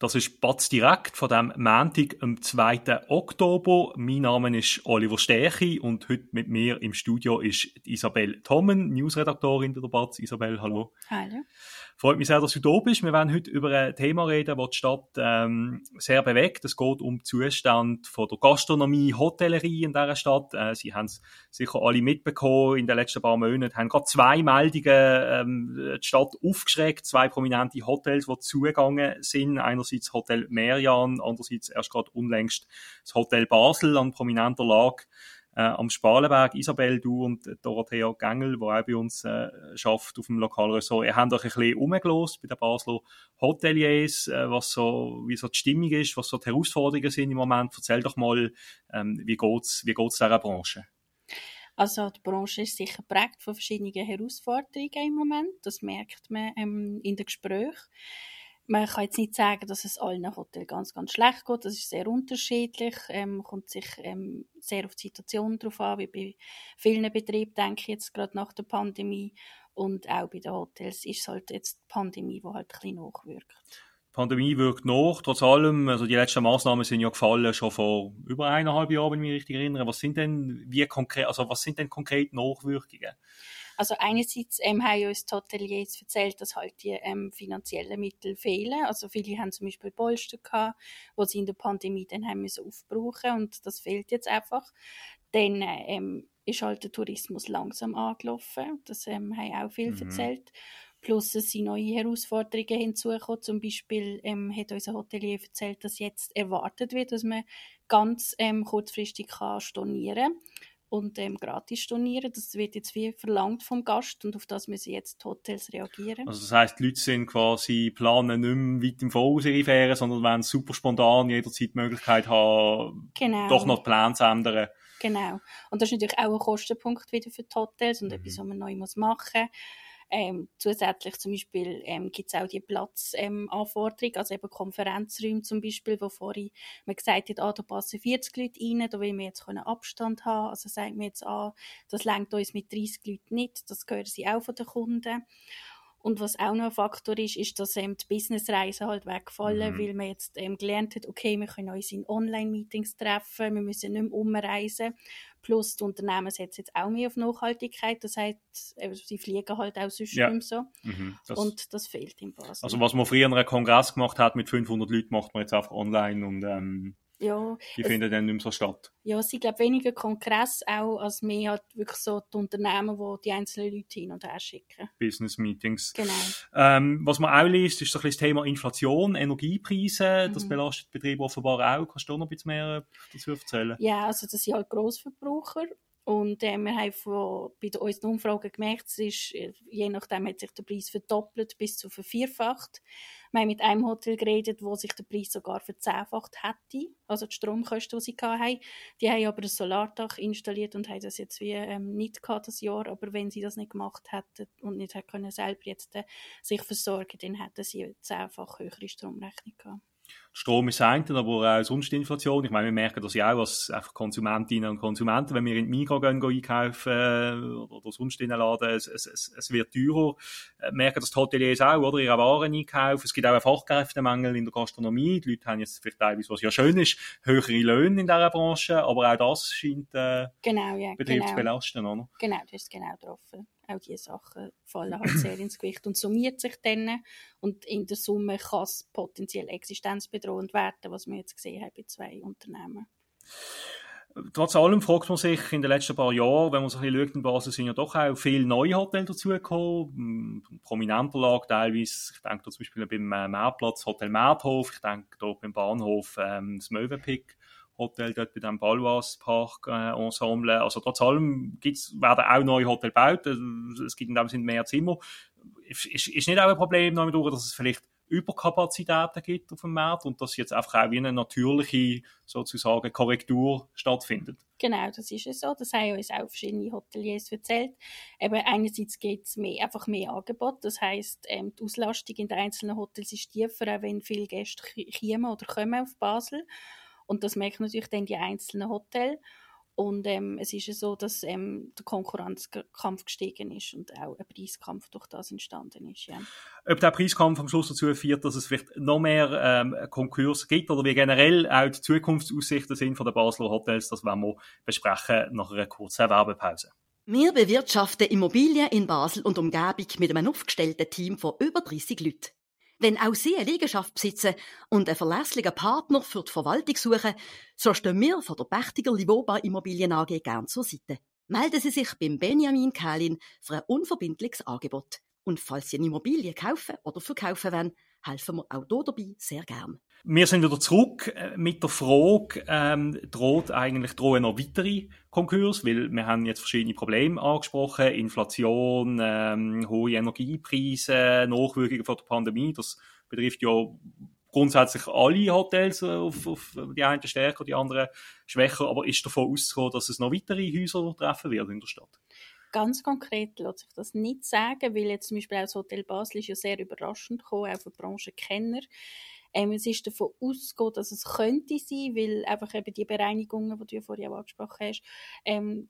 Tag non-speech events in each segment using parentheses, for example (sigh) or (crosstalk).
Das ist Batz direkt von dem Montag, am 2. Oktober. Mein Name ist Oliver Stärchi und heute mit mir im Studio ist Isabel Tommen, Newsredaktorin der Batz. Isabel, hallo. Hallo. Freut mich sehr, dass du da bist. Wir werden heute über ein Thema reden, das die Stadt ähm, sehr bewegt. Es geht um den Zustand von der Gastronomie, Hotellerie in dieser Stadt. Äh, Sie haben es sicher alle mitbekommen in den letzten paar Monaten. Haben gerade zwei Meldungen ähm, die Stadt aufgeschreckt. Zwei prominente Hotels, die zugegangen sind. Einerseits Hotel Merian, andererseits erst gerade unlängst das Hotel Basel an prominenter Lage äh, am Spalenberg. Isabel, du und Dorothea Gengel, die auch bei uns äh, schafft auf dem Lokalressort, ihr habt euch ein bisschen umgelost bei den Basler Hoteliers, äh, was so, wie so die Stimmung ist, was so die Herausforderungen sind im Moment. Erzähl doch mal, ähm, wie geht's, wie geht's dieser Branche? Also die Branche ist sicher prägt von verschiedenen Herausforderungen im Moment. Das merkt man ähm, in den Gesprächen man kann jetzt nicht sagen, dass es allen Hotels ganz, ganz schlecht geht. Das ist sehr unterschiedlich. Ähm, kommt sich ähm, sehr auf die Situation drauf an, wie bei vielen Betrieben, denke ich jetzt gerade nach der Pandemie. Und auch bei den Hotels ist es halt jetzt die Pandemie, die halt ein bisschen nachwirkt. Die Pandemie wirkt nach, trotz allem. Also die letzten Maßnahmen sind ja gefallen schon vor über eineinhalb Jahren, wenn ich mich richtig erinnere. Was sind denn, wie konkret, also was sind denn konkret Nachwirkungen? Also einerseits ähm, haben uns die Hoteliers erzählt, dass halt die ähm, finanziellen Mittel fehlen. Also viele haben zum Beispiel Polster gehabt, wo sie in der Pandemie dann haben müssen aufbrauchen und das fehlt jetzt einfach. Dann ähm, ist halt der Tourismus langsam angelaufen. Das ähm, haben auch viele mhm. erzählt. Plus es sind neue Herausforderungen hinzugekommen. Zum Beispiel ähm, hat unser Hotelier erzählt, dass jetzt erwartet wird, dass man ganz ähm, kurzfristig kann stornieren kann und ähm, gratis stornieren. Das wird jetzt wie verlangt vom Gast und auf das müssen jetzt die Hotels reagieren. Also das heisst, die Leute sind quasi planen nicht mehr weit im Voraus ihre Ferien, sondern wollen super spontan jederzeit die Möglichkeit haben, genau. doch noch die Pläne zu ändern. Genau. Und das ist natürlich auch ein Kostenpunkt wieder für die Hotels und mhm. etwas, was man neu machen muss. Ähm, zusätzlich zum Beispiel ähm, gibt es auch die Platzanforderung, ähm, also eben Konferenzräume zum Beispiel, wo vorhin man gesagt hat, ah, da passen 40 Leute rein, da will wir jetzt können Abstand haben. Also sagt man jetzt, ah, das lenkt uns mit 30 Leuten nicht, das gehören sie auch von den Kunden. Und was auch noch ein Faktor ist, ist, dass ähm, die Businessreisen halt wegfallen, mhm. weil man jetzt ähm, gelernt hat, okay, wir können uns in Online-Meetings treffen, wir müssen nicht mehr umreisen. Plus die Unternehmen setzen jetzt auch mehr auf Nachhaltigkeit. Das heißt, äh, sie fliegen halt auch sonst ja. nicht so. Mhm, das und das fehlt im Basel. Also was man früher einen Kongress gemacht hat mit 500 Leuten, macht man jetzt einfach online und ähm, ja, die finden dann nicht mehr so statt. Ja, sie glaube weniger Kongress auch, als mehr halt wirklich so die Unternehmen, die die einzelnen Leute hin und her schicken. Business Meetings. Genau. Ähm, was man auch liest, ist so ein das Thema Inflation, Energiepreise. Mhm. Das belastet Betriebe offenbar auch. Kannst du noch ein bisschen mehr dazu erzählen? Ja, also das sind halt Grossverbraucher und äh, wir haben von, bei unseren Umfragen gemerkt, es ist, äh, je nachdem hat sich der Preis verdoppelt bis zu vervierfacht. Wir haben mit einem Hotel geredet, wo sich der Preis sogar verzehnfacht hätte, also die Stromkosten, die sie hatten. Die haben aber ein Solardach installiert und haben das jetzt wie ähm, nicht gehabt, das Jahr. Aber wenn sie das nicht gemacht hätten und nicht können selber jetzt äh, sich versorgen, dann hätten sie zehnfach höhere Stromrechnung gehabt. Strom ist ein, aber auch sonst Inflation. Ich meine, wir merken das ja auch als einfach Konsumentinnen und Konsumenten, wenn wir in die Migros gehen, gehen einkaufen äh, oder sonst in den Laden, es, es, es, es wird teurer. Wir äh, merken das die Hoteliers auch, oder? Ihre Waren einkaufen. Es gibt auch einen Fachkräftemangel in der Gastronomie. Die Leute haben jetzt vielleicht teilweise, was ja schön ist, höhere Löhne in dieser Branche, aber auch das scheint äh, genau, ja, Betrieb genau. zu belasten, oder? Genau, das ist genau getroffen auch diese Sachen fallen halt sehr ins Gewicht und summiert sich dann. Und in der Summe kann es potenziell existenzbedrohend werden, was wir jetzt gesehen haben bei zwei Unternehmen. Trotz allem fragt man sich in den letzten paar Jahren, wenn man sich ein bisschen schaut, in Basel sind ja doch auch viele neue Hotels dazugekommen. Prominenter Lage teilweise. Ich denke da zum Beispiel beim äh, Meerplatz Hotel Märthof. Ich denke da beim Bahnhof ähm, das Möwenpick. Hotel dort bei dem Balwas Park äh, Ensemble. Also trotz allem gibt's, werden auch neue Hotels gebaut. Es gibt in dem Sinne mehr Zimmer. Ist, ist nicht auch ein Problem, dass es vielleicht Überkapazitäten gibt auf dem Markt und dass jetzt einfach auch wie eine natürliche sozusagen Korrektur stattfindet. Genau, das ist es so. Das haben uns auch verschiedene Hoteliers erzählt. Eben einerseits gibt es mehr, einfach mehr Angebot. Das heißt, ähm, die Auslastung in den einzelnen Hotels ist tiefer, auch wenn viele Gäste kommen oder kommen auf Basel. Und das merken natürlich dann die einzelnen Hotels. Und ähm, es ist ja so, dass ähm, der Konkurrenzkampf gestiegen ist und auch ein Preiskampf durch das entstanden ist. Ja. Ob der Preiskampf am Schluss dazu führt, dass es vielleicht noch mehr ähm, Konkurs gibt oder wie generell auch die Zukunftsaussichten sind von den Basler Hotels, das werden wir besprechen nach einer kurzen Werbepause. Wir bewirtschaften Immobilien in Basel und Umgebung mit einem aufgestellten Team von über 30 Leuten. Wenn auch Sie eine Liegenschaft besitzen und einen verlässlichen Partner für die Verwaltung suchen, so stehen wir von der Pächtiger Livoba Immobilien AG gern zur Seite. Melden Sie sich beim Benjamin Kählin für ein unverbindliches Angebot. Und falls Sie eine Immobilie kaufen oder verkaufen wollen, helfen wir auch hier dabei sehr gern. Wir sind wieder zurück äh, mit der Frage, ähm, droht eigentlich drohen noch weitere Konkurs, weil wir haben jetzt verschiedene Probleme angesprochen, Inflation, ähm, hohe Energiepreise, Nachwirkungen von der Pandemie, das betrifft ja grundsätzlich alle Hotels auf, auf die einen stärker, die anderen schwächer, aber ist davon auszugehen, dass es noch weitere Häuser treffen wird in der Stadt? Ganz konkret lässt sich das nicht sagen, weil jetzt zum Beispiel auch das Hotel Basel ist ja sehr überraschend gekommen, auch für Branchenkenner. Ähm, es ist davon ausgegangen, dass es könnte sein, weil einfach eben die Bereinigungen, die du ja vorher auch angesprochen hast, ähm,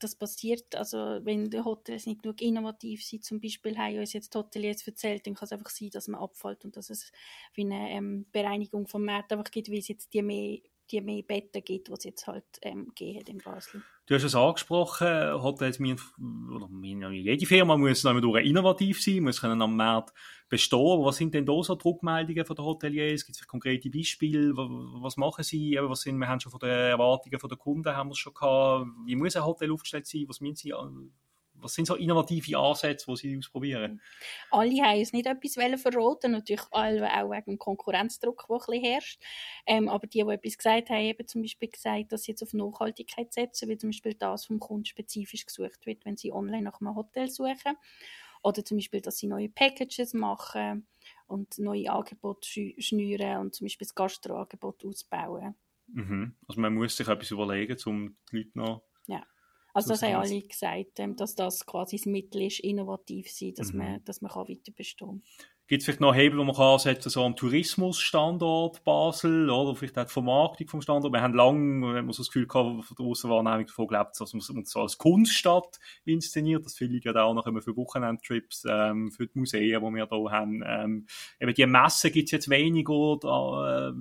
das passiert, also wenn die Hotels nicht genug innovativ sind, zum Beispiel haben uns jetzt die Hoteliers erzählt, dann kann es einfach sein, dass man abfällt und dass es wie eine ähm, Bereinigung vom Markt einfach gibt, weil es jetzt die mehr die mehr Betten gibt, die es jetzt halt ähm, gehen in Basel. Du hast es angesprochen, Hotels, oder jede Firma muss durch innovativ sein, muss können am Markt bestehen. Was sind denn da so die Rückmeldungen von den Hoteliers? Gibt es konkrete Beispiele? Was machen sie? Was sind, wir haben schon von den Erwartungen der Kunden haben wir schon gehabt. Wie muss ein Hotel aufgestellt sein? Was müssen sie was sind so innovative Ansätze, die Sie ausprobieren? Alle haben es nicht etwas verraten, natürlich alle auch wegen dem Konkurrenzdruck, der ein bisschen herrscht. Ähm, aber die, die etwas gesagt haben, haben zum Beispiel gesagt, dass sie jetzt auf Nachhaltigkeit setzen, wie zum Beispiel das vom Kunden spezifisch gesucht wird, wenn sie online nach einem Hotel suchen. Oder zum Beispiel, dass sie neue Packages machen und neue Angebote schnüren und zum Beispiel das Gastroangebot ausbauen. Mhm. Also man muss sich etwas überlegen, um die Leute noch ja. Also das, das haben alle gesagt, ähm, dass das quasi das Mittel ist, innovativ sein, dass mhm. man, dass man kann weiter bestehen Gibt es vielleicht noch Hebel, die man kann ansetzen so am Tourismusstandort Basel oder vielleicht auch die Vermarktung vom Standort? Wir haben lange so das Gefühl gehabt, von der Aussenwahrnehmung davon gelebt, dass man uns so als Kunststadt inszeniert. Das viele ja auch noch immer für Wochenendtrips, ähm, für die Museen, die wir hier haben. Ähm, eben die Messen gibt es jetzt weniger, da, äh,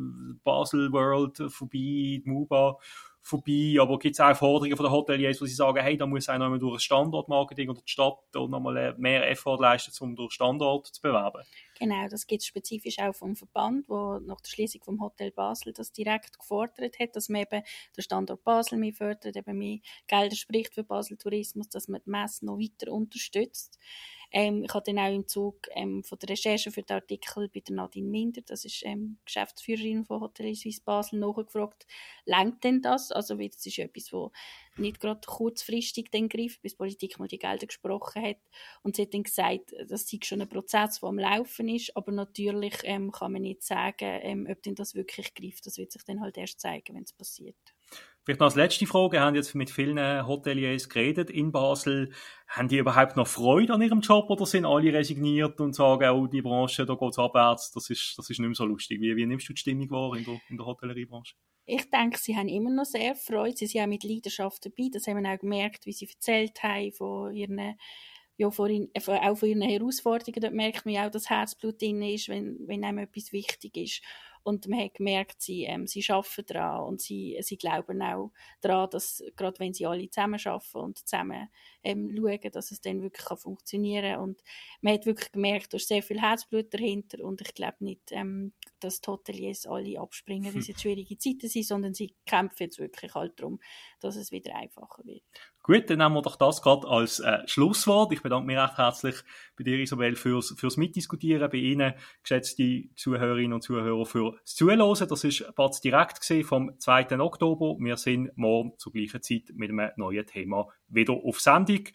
Basel World vorbei, die MUBA vorbei, aber gibt es auch Forderungen von den Hoteliers, wo sie sagen, hey, da muss einer durch ein Standortmarketing oder die Stadt nochmal mehr Effort leisten, um durch Standort zu bewerben? Genau, das gibt es spezifisch auch vom Verband, wo nach der Schließung vom Hotel Basel das direkt gefordert hat, dass man eben den Standort Basel mehr fördert, eben mehr Gelder spricht für Basel Tourismus, dass man die Messe noch weiter unterstützt. Ähm, ich habe dann auch im Zug ähm, von der Recherche für den Artikel bei der Nadine Minder, das ist ähm, Geschäftsführerin von Hotel Suisse Basel, nachgefragt, lenkt denn das? Also, weil das ist etwas, wo nicht gerade kurzfristig den greift, bis die Politik mal die Gelder gesprochen hat. Und sie hat dann gesagt, das sei schon ein Prozess, der am Laufen ist, aber natürlich ähm, kann man nicht sagen, ähm, ob denn das wirklich greift. Das wird sich dann halt erst zeigen, wenn es passiert. Vielleicht noch als letzte Frage, haben jetzt mit vielen Hoteliers geredet in Basel. Haben die überhaupt noch Freude an ihrem Job oder sind alle resigniert und sagen, oh, die Branche, da es abwärts, das ist, das ist nicht mehr so lustig. Wie, wie nimmst du die Stimmung wahr in der, in der Hotelleriebranche? Ich denke, sie haben immer noch sehr Freude. Sie sind auch mit Leidenschaft dabei. Das haben wir auch gemerkt, wie sie erzählt haben von ihren ja, von ihren, auch von ihren Herausforderungen. Dort merkt man auch, dass Herzblut drin ist, wenn, wenn einem etwas wichtig ist. Und man hat gemerkt, sie, ähm, sie arbeiten daran und sie, sie glauben auch daran, dass gerade wenn sie alle zusammen arbeiten und zusammen ähm, schauen, dass es dann wirklich kann funktionieren kann. Und man hat wirklich gemerkt, da ist sehr viel Herzblut dahinter und ich glaube nicht, ähm, dass die Hoteliers alle abspringen, weil (laughs) es jetzt schwierige Zeiten sind, sondern sie kämpfen jetzt wirklich halt darum, dass es wieder einfacher wird. Gut, dann nehmen wir doch das gerade als äh, Schlusswort. Ich bedanke mich recht herzlich bei dir, Isabel, fürs, fürs Mitdiskutieren, bei Ihnen, geschätzte Zuhörerinnen und Zuhörer, fürs Zuhören. Das ist Batz direkt vom 2. Oktober. Wir sind morgen zur gleichen Zeit mit einem neuen Thema wieder auf Sendung.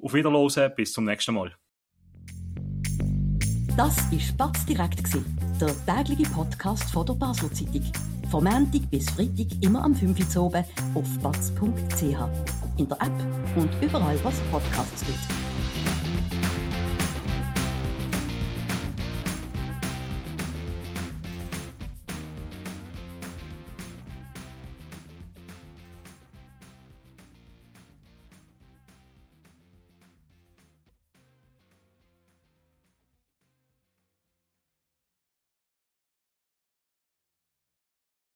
Auf Wiederhören, bis zum nächsten Mal. Das war Batz direkt, der tägliche Podcast von der Basler Zeitung. Von Montag bis Freitag immer am 5 Uhr oben auf batz.ch. In der App und überall, was Podcasts gibt.